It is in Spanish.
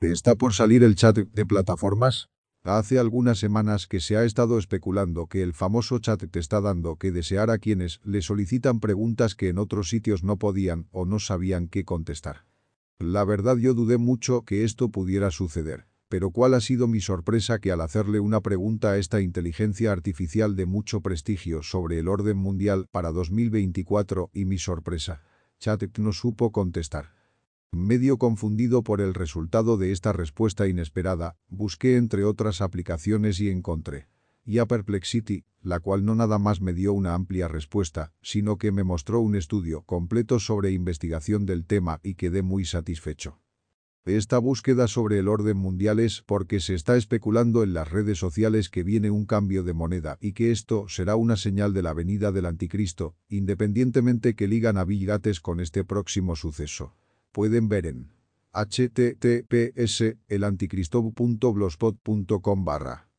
¿Está por salir el chat de plataformas? Hace algunas semanas que se ha estado especulando que el famoso chat te está dando que desear a quienes le solicitan preguntas que en otros sitios no podían o no sabían qué contestar. La verdad yo dudé mucho que esto pudiera suceder. Pero cuál ha sido mi sorpresa que al hacerle una pregunta a esta inteligencia artificial de mucho prestigio sobre el orden mundial para 2024 y mi sorpresa, Chat no supo contestar. Medio confundido por el resultado de esta respuesta inesperada, busqué entre otras aplicaciones y encontré. Y a Perplexity, la cual no nada más me dio una amplia respuesta, sino que me mostró un estudio completo sobre investigación del tema y quedé muy satisfecho. Esta búsqueda sobre el orden mundial es porque se está especulando en las redes sociales que viene un cambio de moneda y que esto será una señal de la venida del anticristo, independientemente que ligan a Bill Gates con este próximo suceso. Pueden ver en https elanticristo.blogspot.com barra